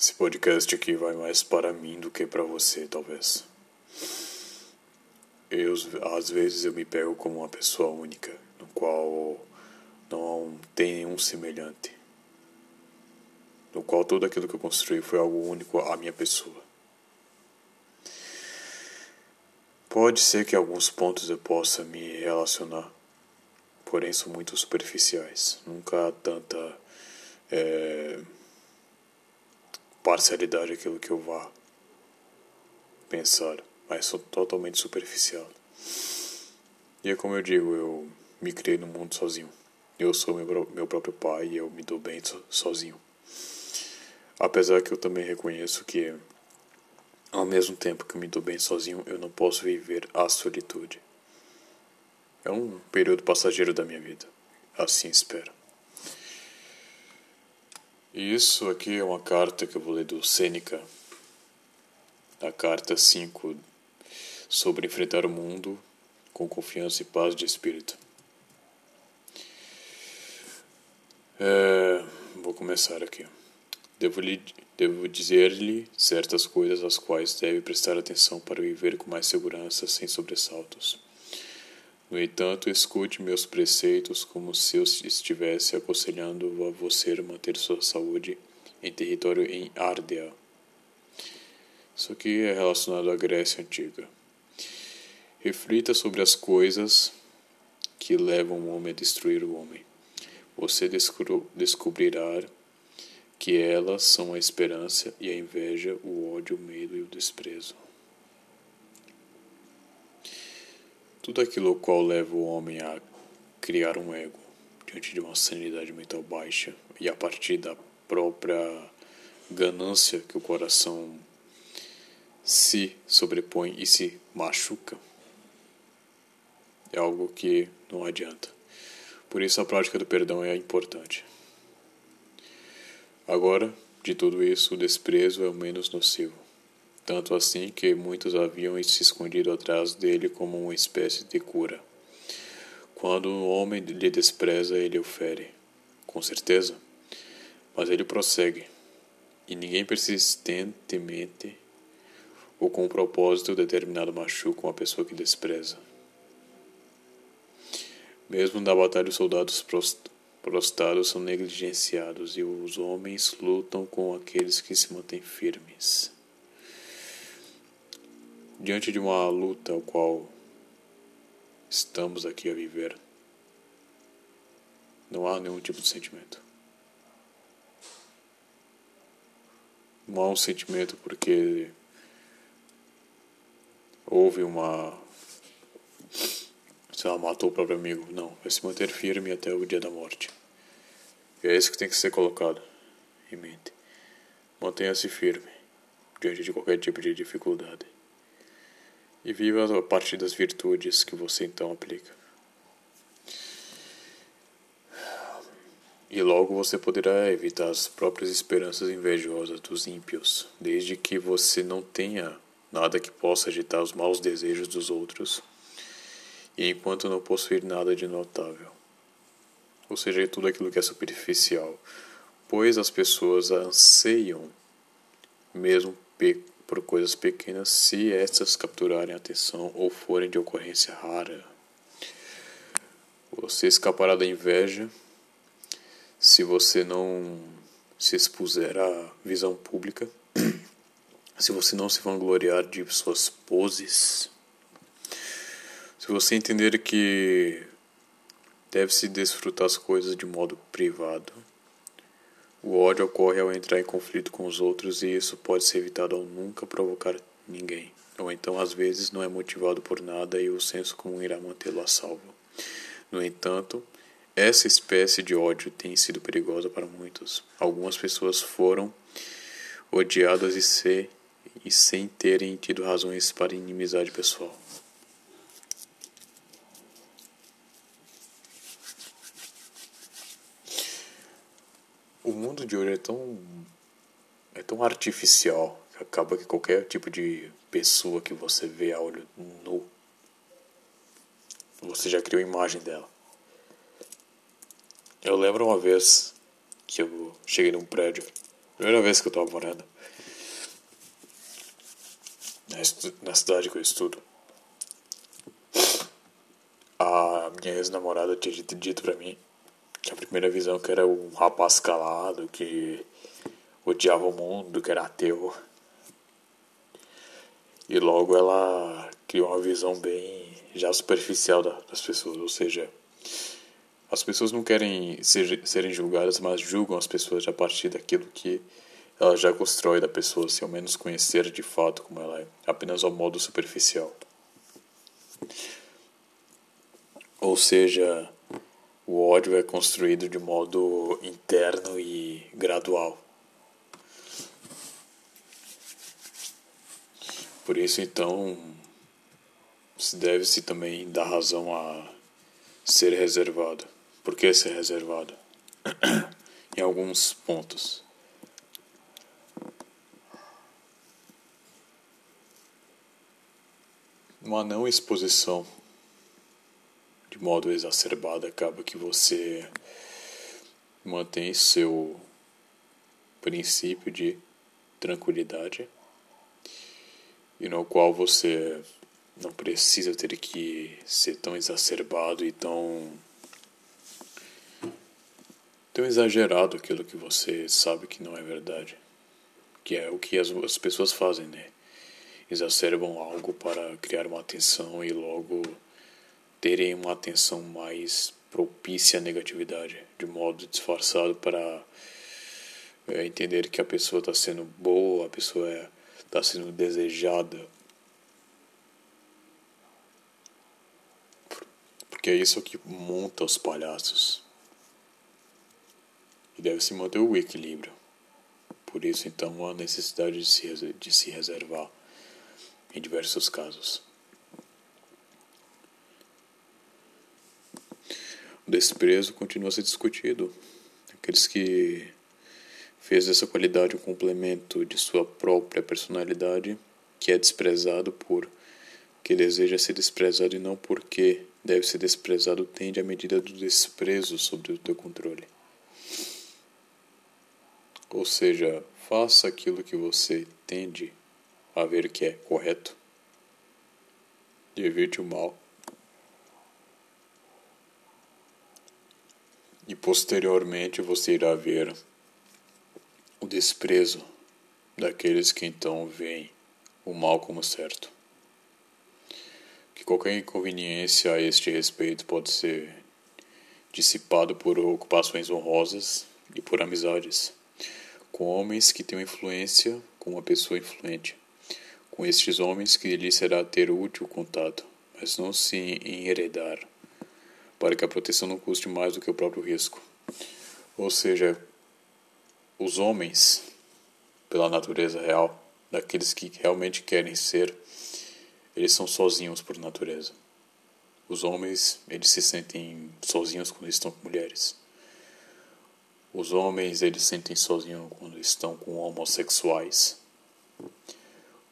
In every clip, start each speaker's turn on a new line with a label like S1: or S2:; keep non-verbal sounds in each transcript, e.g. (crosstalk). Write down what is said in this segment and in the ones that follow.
S1: Esse podcast aqui vai mais para mim do que para você, talvez. Eu, às vezes eu me pego como uma pessoa única, no qual não tem nenhum semelhante. No qual tudo aquilo que eu construí foi algo único à minha pessoa. Pode ser que alguns pontos eu possa me relacionar, porém são muito superficiais. Nunca há tanta. É parcialidade aquilo que eu vá pensar, mas sou totalmente superficial. E é como eu digo, eu me criei no mundo sozinho. Eu sou meu, meu próprio pai e eu me dou bem sozinho. Apesar que eu também reconheço que, ao mesmo tempo que eu me dou bem sozinho, eu não posso viver a solitude. É um período passageiro da minha vida. Assim espero. Isso aqui é uma carta que eu vou ler do Sêneca, a carta 5, sobre enfrentar o mundo com confiança e paz de espírito. É, vou começar aqui. Devo, lhe, devo dizer-lhe certas coisas às quais deve prestar atenção para viver com mais segurança, sem sobressaltos. No entanto, escute meus preceitos como se eu estivesse aconselhando a você manter sua saúde em território em Árdea. Isso aqui é relacionado à Grécia Antiga. Reflita sobre as coisas que levam o homem a destruir o homem. Você descobrirá que elas são a esperança e a inveja, o ódio, o medo e o desprezo. Tudo aquilo qual leva o homem a criar um ego diante de uma sanidade mental baixa e a partir da própria ganância que o coração se sobrepõe e se machuca é algo que não adianta. Por isso a prática do perdão é importante. Agora, de tudo isso, o desprezo é o menos nocivo tanto assim que muitos haviam se escondido atrás dele como uma espécie de cura. Quando um homem lhe despreza, ele o fere, com certeza, mas ele prossegue, e ninguém persistentemente ou com um propósito determinado machuca uma pessoa que despreza. Mesmo na batalha, os soldados prostrados são negligenciados e os homens lutam com aqueles que se mantêm firmes diante de uma luta ao qual estamos aqui a viver, não há nenhum tipo de sentimento. Não há um sentimento porque houve uma. Se ela matou o próprio amigo. Não, vai se manter firme até o dia da morte. E é isso que tem que ser colocado em mente. Mantenha-se firme diante de qualquer tipo de dificuldade e viva a partir das virtudes que você então aplica. E logo você poderá evitar as próprias esperanças invejosas dos ímpios, desde que você não tenha nada que possa agitar os maus desejos dos outros, e enquanto não possuir nada de notável. Ou seja, tudo aquilo que é superficial, pois as pessoas anseiam, mesmo por coisas pequenas se estas capturarem a atenção ou forem de ocorrência rara. Você escapará da inveja se você não se expuser à visão pública, (clears throat) se você não se vangloriar de suas poses, se você entender que deve-se desfrutar as coisas de modo privado o ódio ocorre ao entrar em conflito com os outros e isso pode ser evitado ao nunca provocar ninguém. Ou então, às vezes, não é motivado por nada e o senso comum irá mantê-lo a salvo. No entanto, essa espécie de ódio tem sido perigosa para muitos. Algumas pessoas foram odiadas e, se, e sem terem tido razões para inimizade pessoal. O mundo de hoje é tão é tão artificial que acaba que qualquer tipo de pessoa que você vê a olho nu você já criou a imagem dela. Eu lembro uma vez que eu cheguei num prédio Primeira vez que eu tava morando. Na cidade que eu estudo. A minha ex-namorada tinha dito pra mim primeira visão que era um rapaz calado, que odiava o mundo, que era ateu. E logo ela criou uma visão bem já superficial das pessoas, ou seja, as pessoas não querem ser, serem julgadas, mas julgam as pessoas a partir daquilo que ela já constrói da pessoa, se ao menos conhecer de fato como ela é, apenas ao modo superficial. Ou seja, o ódio é construído de modo interno e gradual. Por isso, então, se deve-se também dar razão a ser reservado. Por que ser reservado? (clears throat) em alguns pontos. Uma não exposição de modo exacerbado acaba que você mantém seu princípio de tranquilidade e no qual você não precisa ter que ser tão exacerbado e tão tão exagerado aquilo que você sabe que não é verdade, que é o que as, as pessoas fazem, né? Exacerbam algo para criar uma atenção e logo terem uma atenção mais propícia à negatividade, de modo disfarçado para é, entender que a pessoa está sendo boa, a pessoa está é, tá sendo desejada porque é isso que monta os palhaços. E deve se manter o equilíbrio. Por isso, então, a necessidade de se, de se reservar em diversos casos. Desprezo continua a ser discutido. Aqueles que fez dessa qualidade um complemento de sua própria personalidade, que é desprezado por que deseja ser desprezado e não porque deve ser desprezado tende à medida do desprezo sobre o teu controle. Ou seja, faça aquilo que você tende a ver que é correto evite o mal. E posteriormente você irá ver o desprezo daqueles que então veem o mal como certo. Que qualquer inconveniência a este respeito pode ser dissipado por ocupações honrosas e por amizades, com homens que têm influência com uma pessoa influente, com estes homens que lhe será ter útil contato, mas não se enheredar, para que a proteção não custe mais do que o próprio risco. Ou seja, os homens, pela natureza real, daqueles que realmente querem ser eles são sozinhos por natureza. Os homens, eles se sentem sozinhos quando estão com mulheres. Os homens, eles se sentem sozinhos quando estão com homossexuais.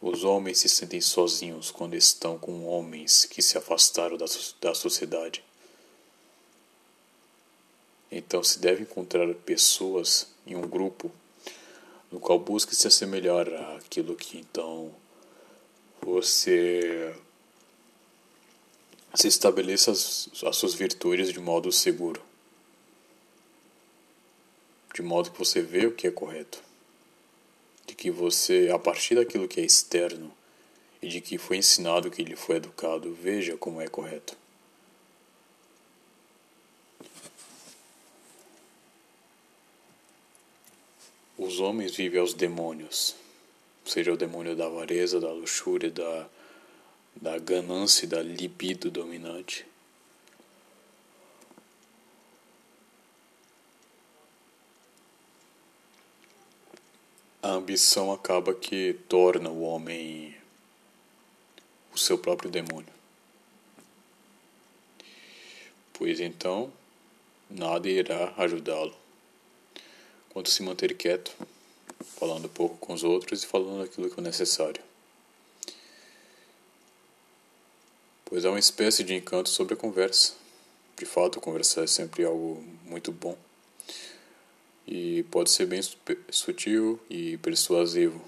S1: Os homens se sentem sozinhos quando estão com homens que se afastaram da, da sociedade. Então se deve encontrar pessoas em um grupo no qual busque se assemelhar àquilo que então você se estabeleça as, as suas virtudes de modo seguro, de modo que você vê o que é correto, de que você, a partir daquilo que é externo e de que foi ensinado, que lhe foi educado, veja como é correto. Os homens vivem aos demônios seja o demônio da avareza, da luxúria, da, da ganância da libido dominante. A ambição acaba que torna o homem o seu próprio demônio. Pois então, nada irá ajudá-lo quanto se manter quieto falando pouco com os outros e falando aquilo que é necessário. Pois há uma espécie de encanto sobre a conversa. De fato, conversar é sempre algo muito bom. e pode ser bem sutil e persuasivo,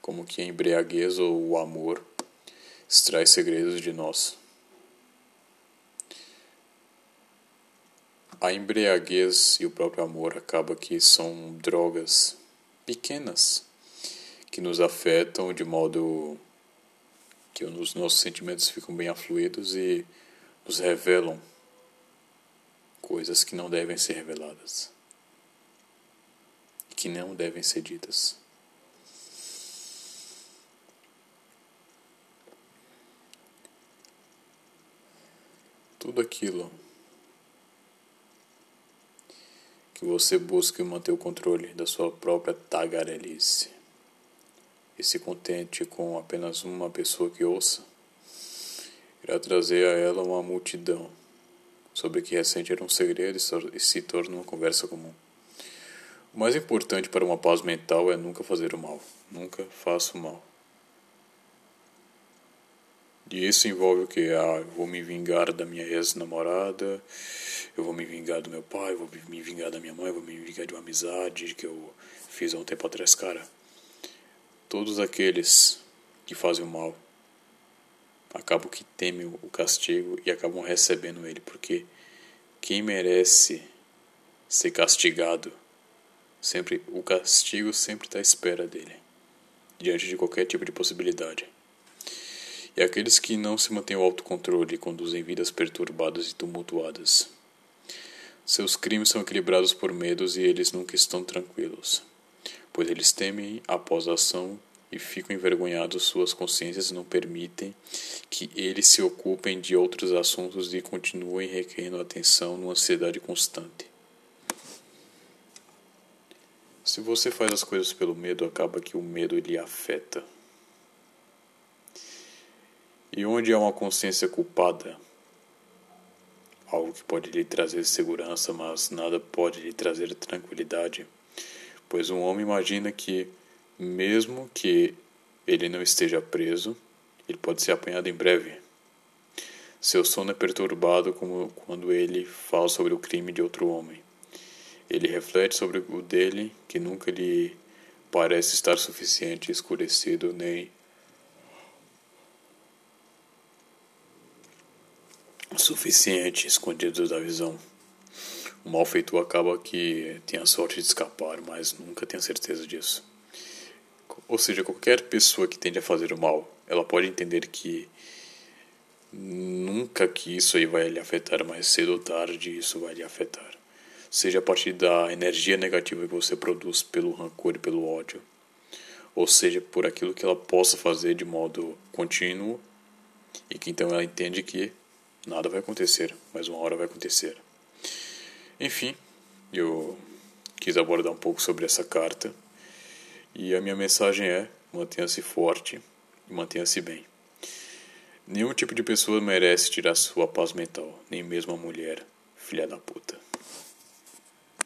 S1: como que a embriaguez ou o amor extrai segredos de nós. A embriaguez e o próprio amor acaba que são drogas pequenas que nos afetam de modo que os nossos sentimentos ficam bem afluídos e nos revelam coisas que não devem ser reveladas, que não devem ser ditas. Tudo aquilo que você busca manter o controle da sua própria tagarelice e se contente com apenas uma pessoa que ouça, irá trazer a ela uma multidão sobre que recente era um segredo e se torna uma conversa comum. O mais importante para uma paz mental é nunca fazer o mal. Nunca faça o mal. E isso envolve o que? Ah, vou me vingar da minha ex-namorada, eu vou me vingar do meu pai, vou me vingar da minha mãe, vou me vingar de uma amizade que eu fiz há um tempo atrás. Cara, todos aqueles que fazem o mal acabam que temem o castigo e acabam recebendo ele, porque quem merece ser castigado, sempre o castigo sempre está à espera dele, diante de qualquer tipo de possibilidade. E aqueles que não se mantêm o autocontrole conduzem vidas perturbadas e tumultuadas. Seus crimes são equilibrados por medos e eles nunca estão tranquilos, pois eles temem após a ação e ficam envergonhados, suas consciências não permitem que eles se ocupem de outros assuntos e continuem requerendo atenção numa ansiedade constante. Se você faz as coisas pelo medo, acaba que o medo lhe afeta. E onde há uma consciência culpada, algo que pode lhe trazer segurança, mas nada pode lhe trazer tranquilidade, pois um homem imagina que, mesmo que ele não esteja preso, ele pode ser apanhado em breve. Seu sono é perturbado como quando ele fala sobre o crime de outro homem. Ele reflete sobre o dele, que nunca lhe parece estar suficiente escurecido nem suficiente escondido da visão. O malfeitor acaba que tem a sorte de escapar, mas nunca tem certeza disso. Ou seja, qualquer pessoa que tende a fazer o mal, ela pode entender que nunca que isso aí vai lhe afetar, mas cedo ou tarde isso vai lhe afetar. Seja a partir da energia negativa que você produz pelo rancor e pelo ódio, ou seja, por aquilo que ela possa fazer de modo contínuo e que então ela entende que nada vai acontecer, mas uma hora vai acontecer. Enfim, eu quis abordar um pouco sobre essa carta e a minha mensagem é: mantenha-se forte e mantenha-se bem. Nenhum tipo de pessoa merece tirar sua paz mental, nem mesmo a mulher, filha da puta.